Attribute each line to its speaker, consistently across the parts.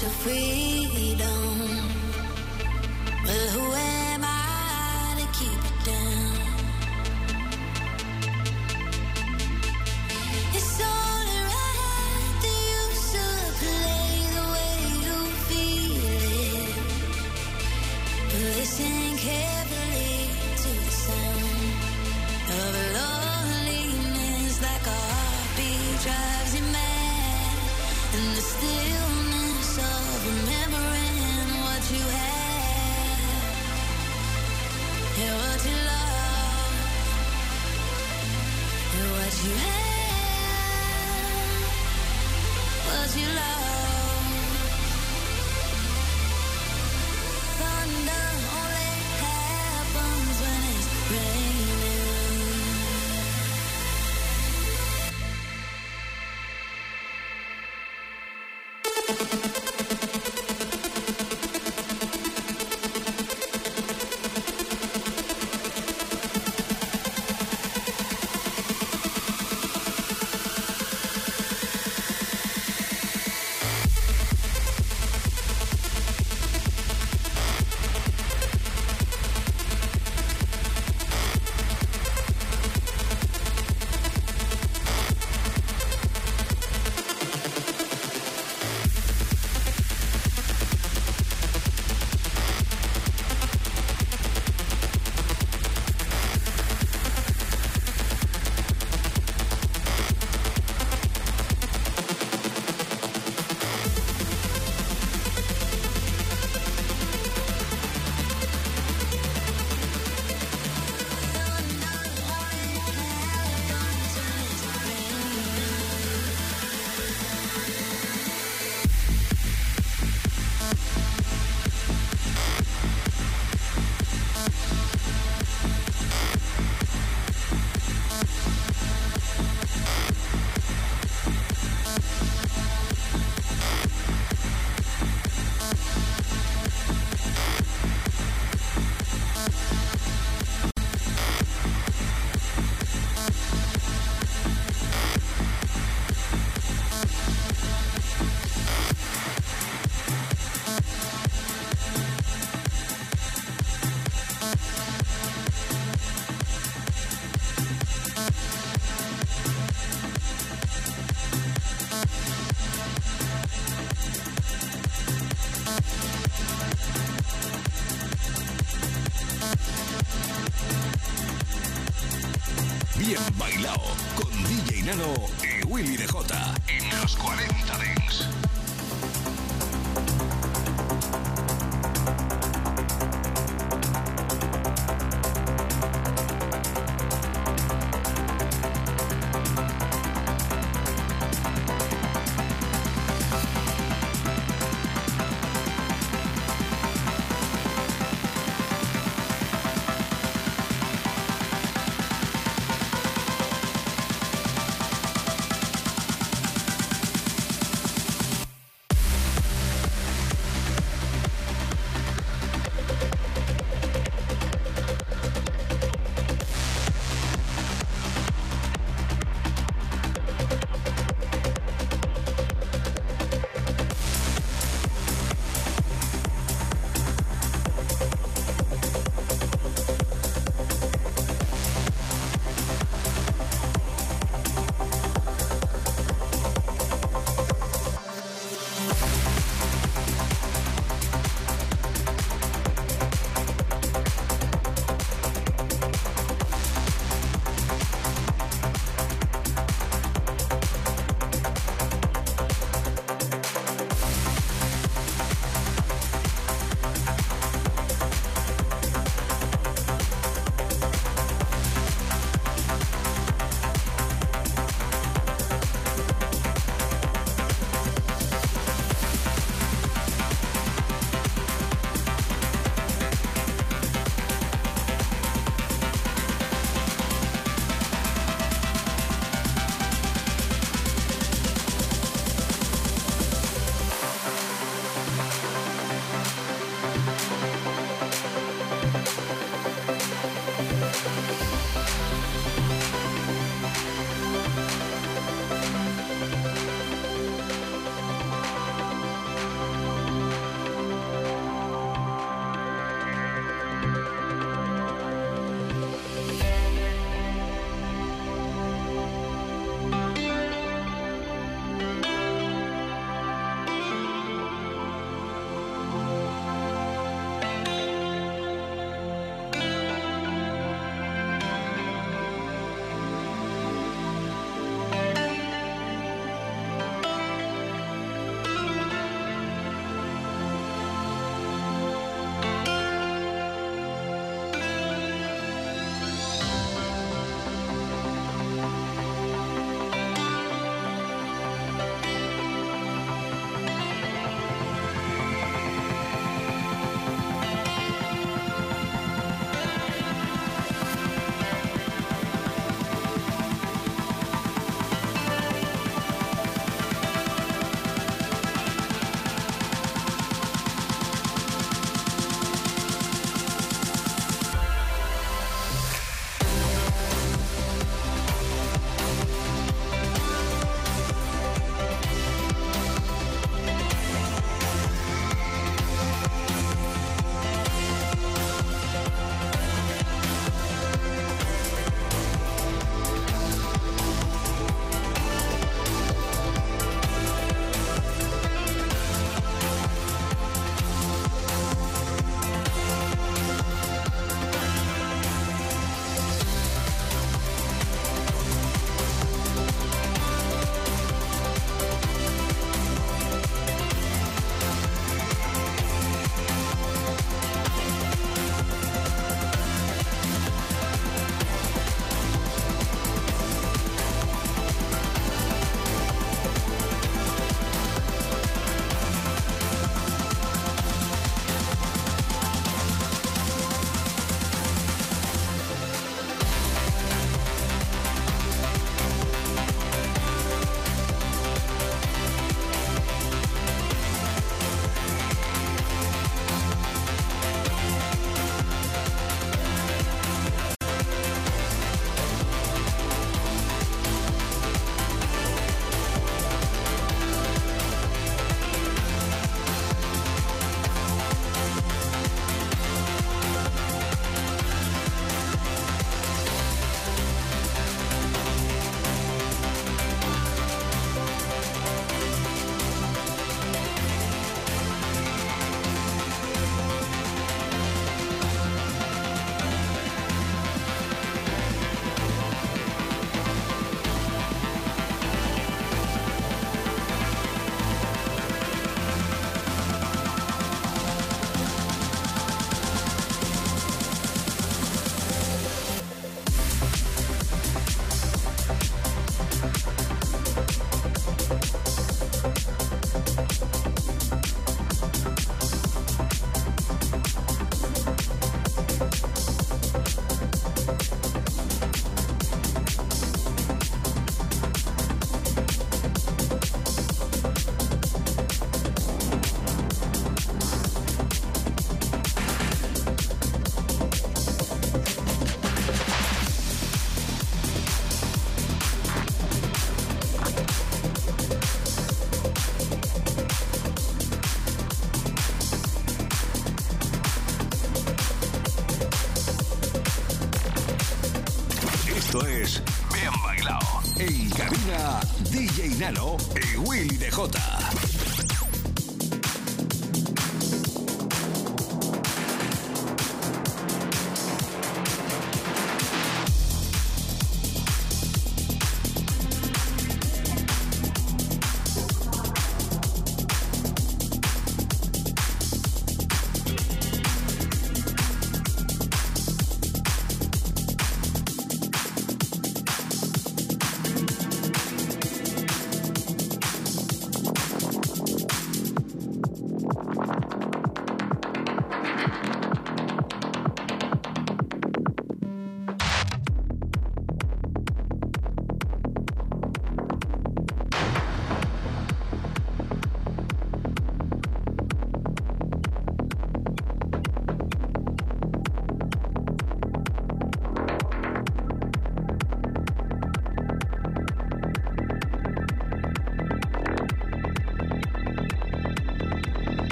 Speaker 1: so
Speaker 2: free.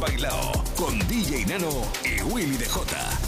Speaker 2: Bailao. Con DJ Nano y Willy DJ.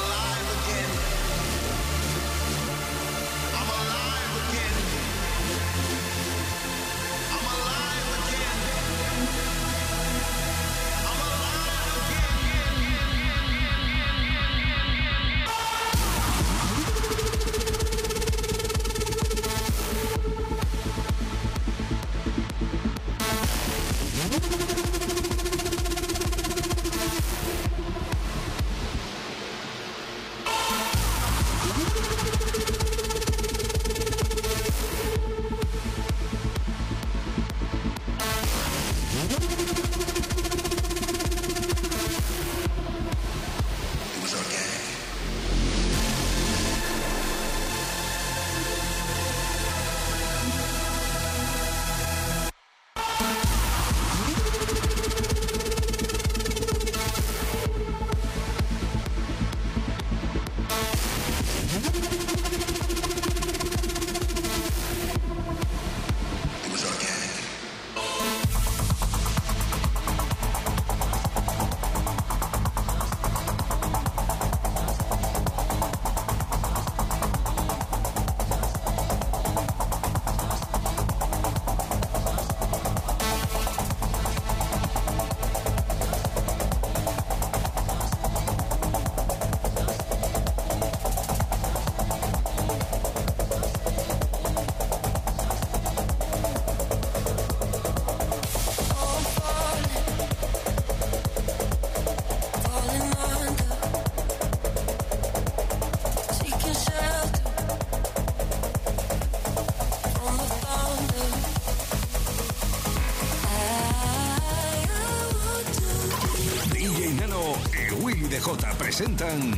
Speaker 3: CJ
Speaker 4: presentan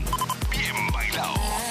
Speaker 4: Bien Bailado.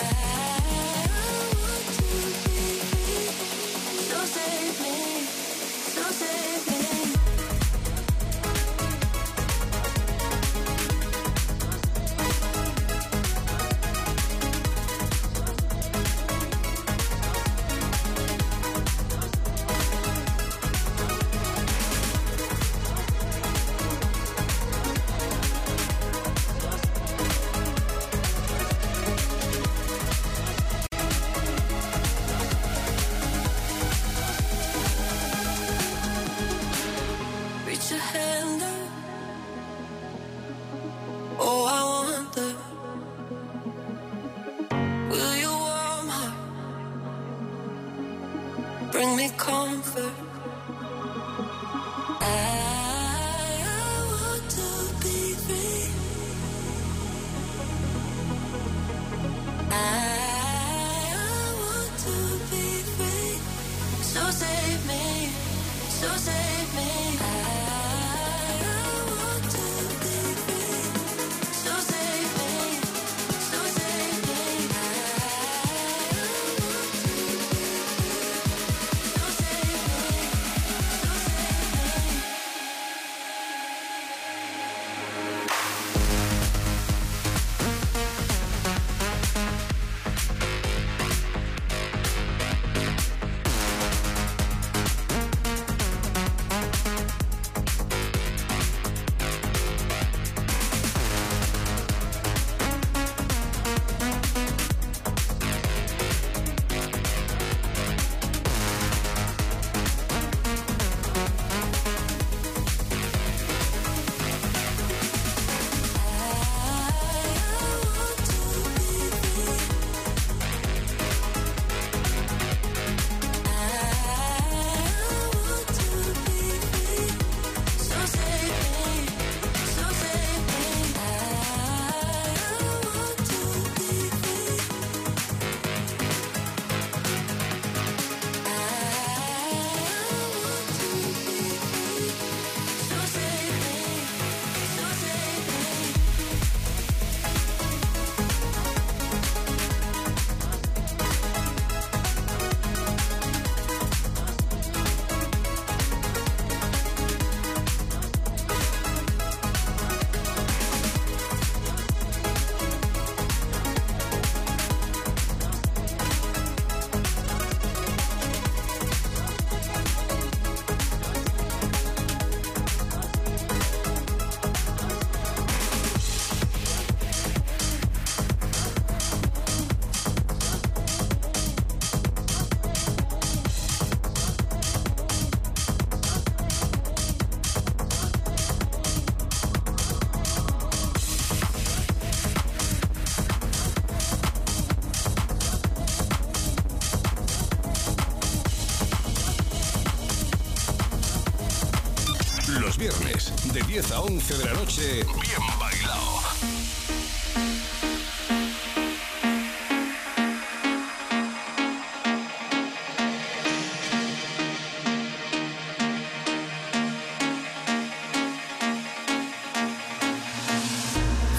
Speaker 4: 10 a 11 de la noche, Bien Bailao.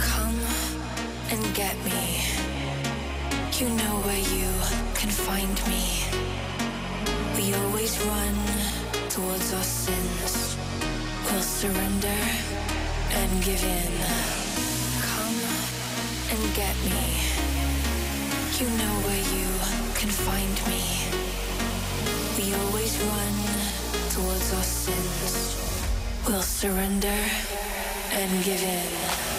Speaker 5: Come and get me. You know where you can find me. We always run towards our sins. Surrender and give in. Come and get me. You know where you can find me. We always run towards our sins. We'll surrender and give in.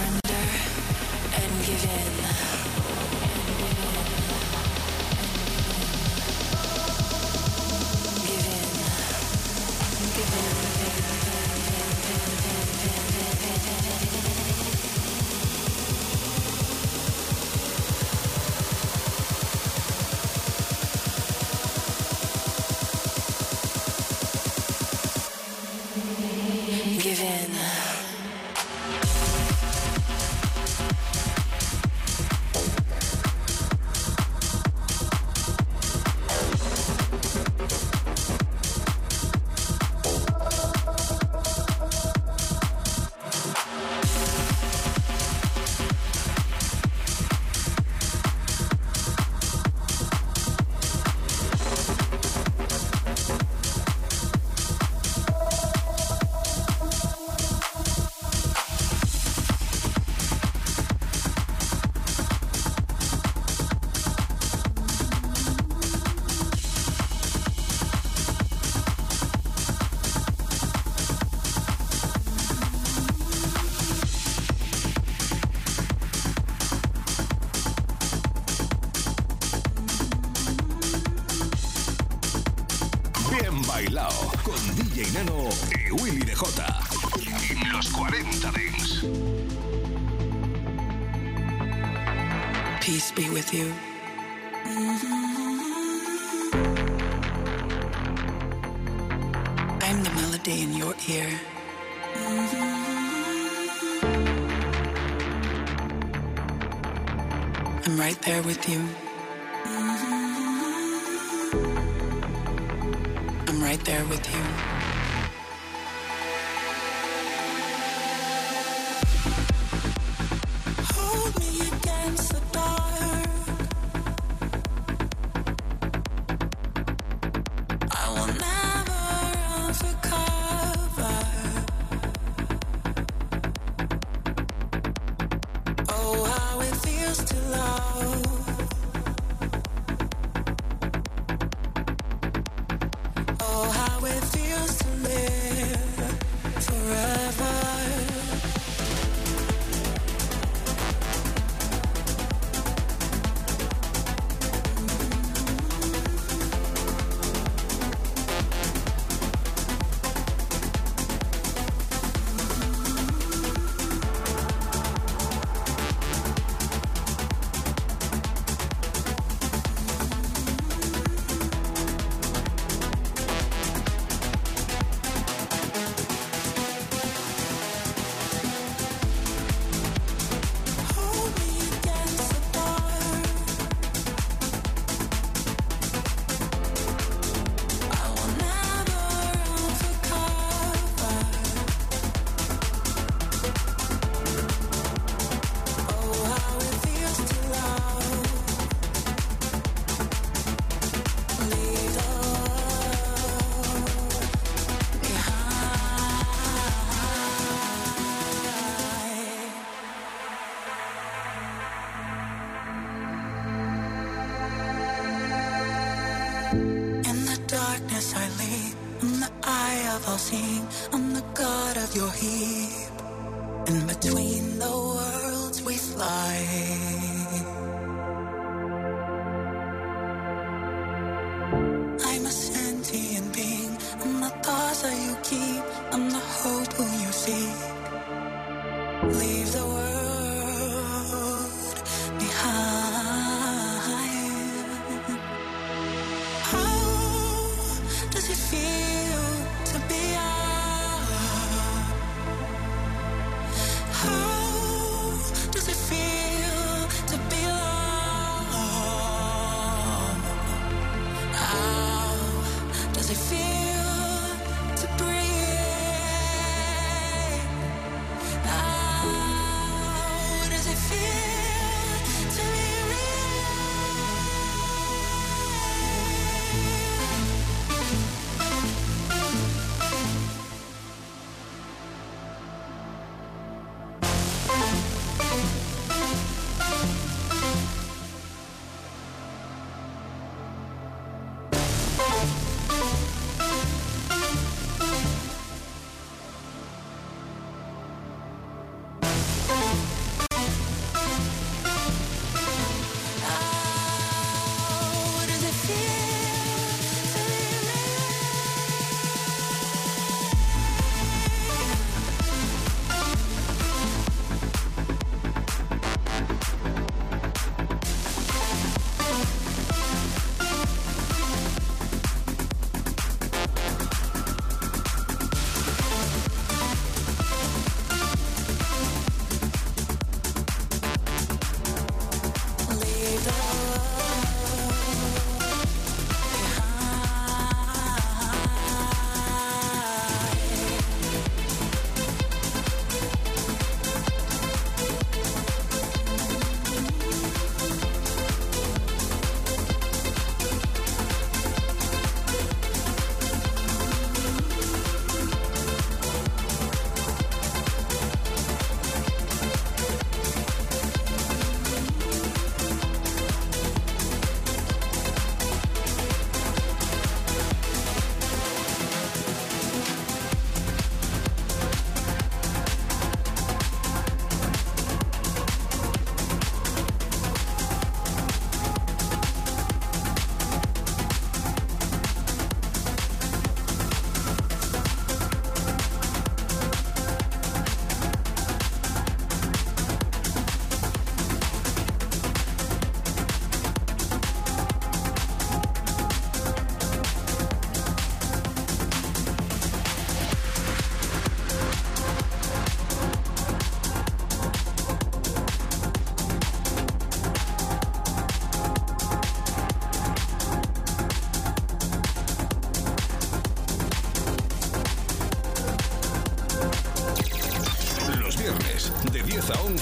Speaker 5: surrender and give in. with you. I'm right there with you.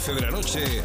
Speaker 4: 11 de la noche,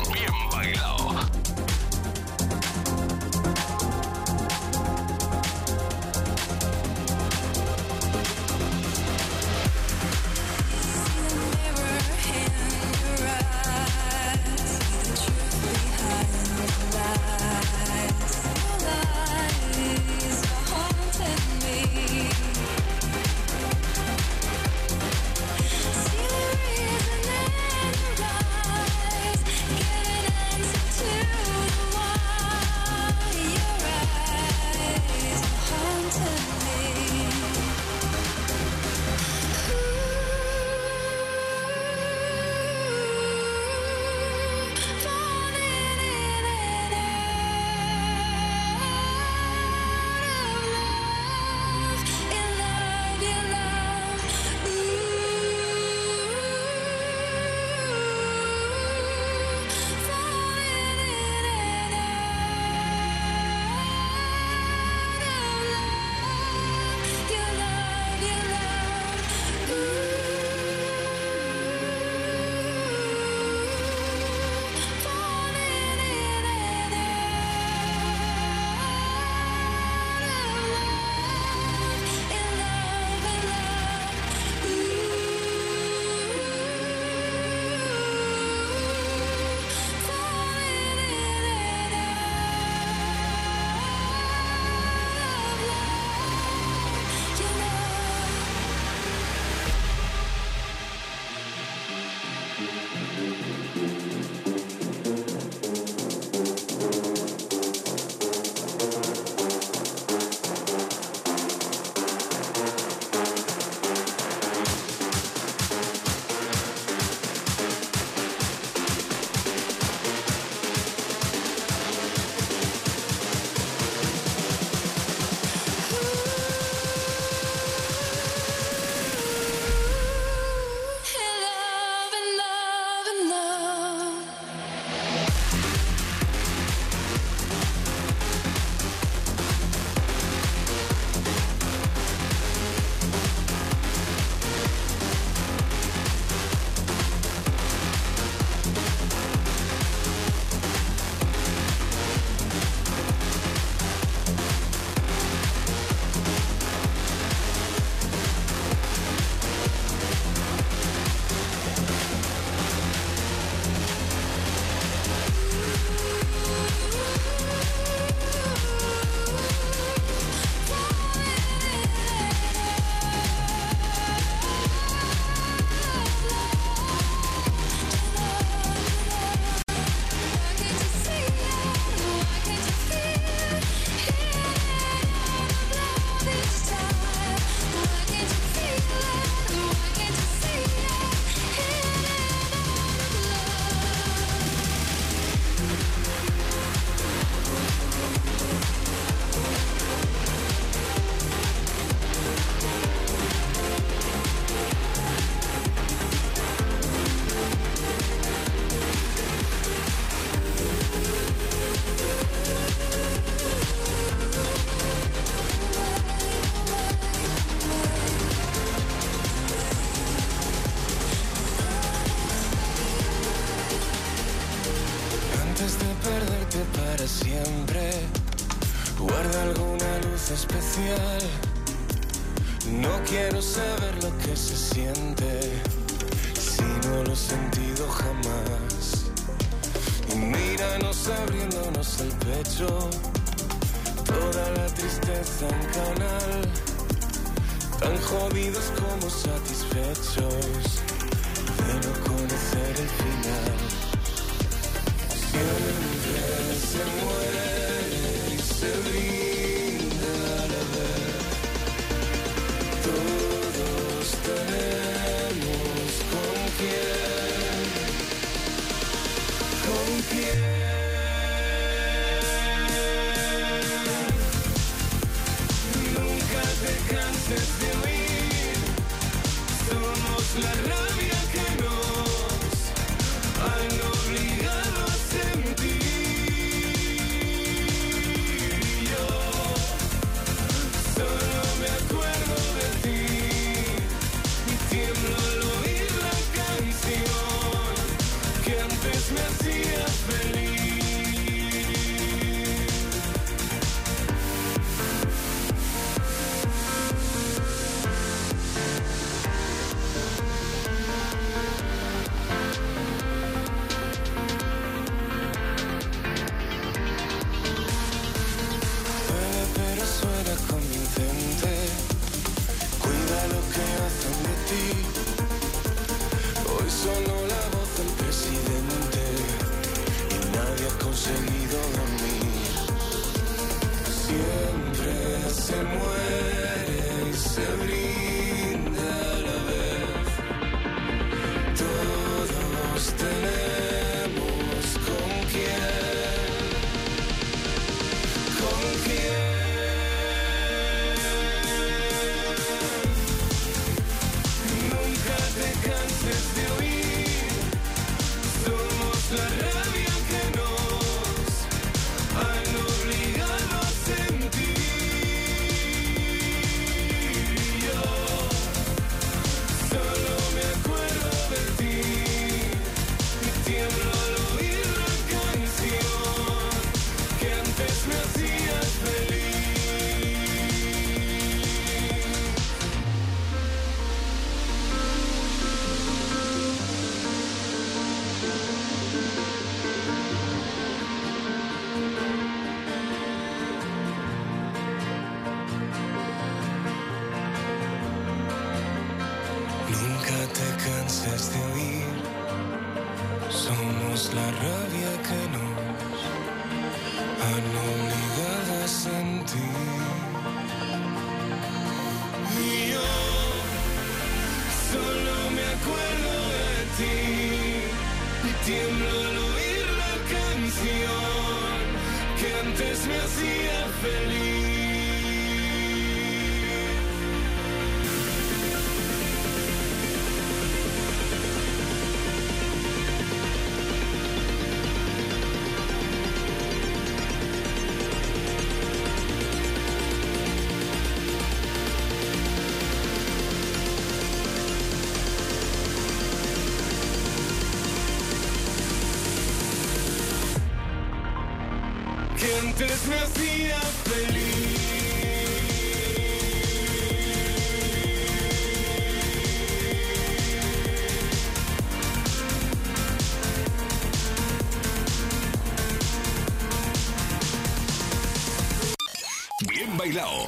Speaker 4: Endless and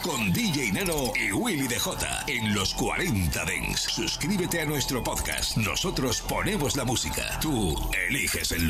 Speaker 6: con DJ Nano y Willy DJ en los 40 Dents. Suscríbete a nuestro podcast. Nosotros ponemos la música. Tú eliges el